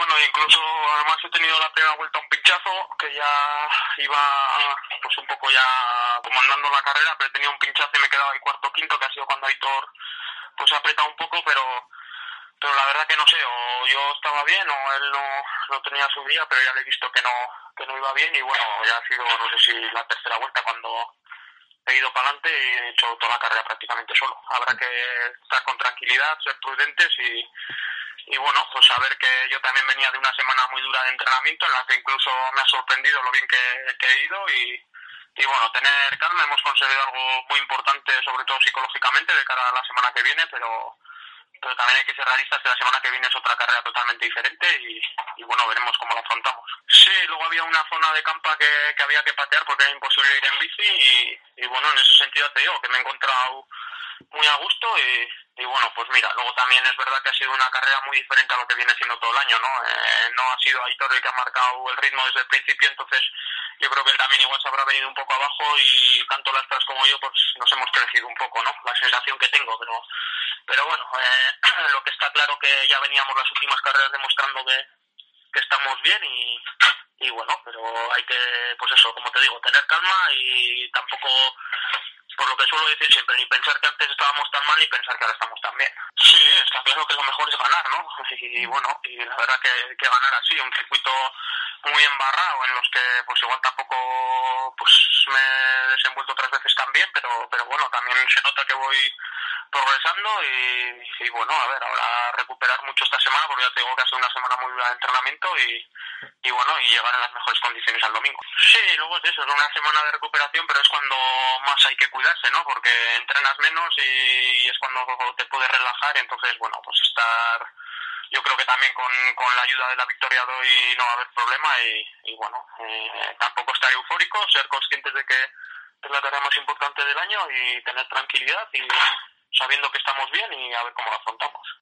bueno, incluso además he tenido la primera vuelta un pinchazo que ya iba pues un poco ya comandando la carrera, pero tenía un pinchazo y me quedaba ahí cuarto quinto, que ha sido cuando Aitor pues ha apretado un poco, pero pero la verdad que no sé, o yo estaba bien o él no, no tenía su día, pero ya le he visto que no que no iba bien y bueno, ya ha sido no sé si la tercera vuelta cuando he ido para adelante y he hecho toda la carrera prácticamente solo. Habrá que estar con tranquilidad, ser prudentes y y bueno, pues saber que yo también venía de una semana muy dura de entrenamiento en la que incluso me ha sorprendido lo bien que, he ido y, y bueno, tener calma, hemos conseguido algo muy importante, sobre todo psicológicamente, de cara a la semana que viene, pero, pero también hay que ser realistas que la semana que viene es otra carrera totalmente diferente y, y bueno, veremos cómo la afrontamos. Sí, luego había una zona de campa que, que había que patear porque era imposible ir en bici y, y bueno, en ese sentido te digo que me he encontrado muy a gusto y, y bueno, pues mira, luego también es verdad que ha sido una carrera muy diferente a lo que viene siendo todo el año, ¿no? Eh, no ha sido Aitor el que ha marcado el ritmo desde el principio, entonces yo creo que él también igual se habrá venido un poco abajo y tanto las tras como yo pues nos hemos crecido un poco, ¿no? La sensación que tengo, pero pero bueno, eh, lo que está claro que ya veníamos las últimas carreras demostrando que, que estamos bien y, y bueno, pero hay que, pues eso, como te digo, tener calma y tampoco que suelo decir siempre, ni pensar que antes estábamos tan mal ni pensar que ahora estamos tan bien. Sí, está claro que lo mejor es ganar, ¿no? Y bueno, y la verdad que, que ganar así, un circuito muy embarrado en los que pues igual tampoco pues me he desenvuelto otras veces tan bien, pero, pero bueno, también se nota que voy progresando y, bueno, a ver, ahora recuperar mucho esta semana porque ya tengo que hacer una semana muy dura de entrenamiento y, y bueno, y llegar en las mejores condiciones al domingo. Sí, luego es eso, es una semana de recuperación, pero es cuando más hay que cuidarse, ¿no? Porque entrenas menos y es cuando te puedes relajar, entonces, bueno, pues estar yo creo que también con, con la ayuda de la victoria de hoy no va a haber problema y, y bueno, eh, tampoco estar eufórico, ser conscientes de que es la tarea más importante del año y tener tranquilidad y sabiendo que estamos bien y a ver cómo lo afrontamos.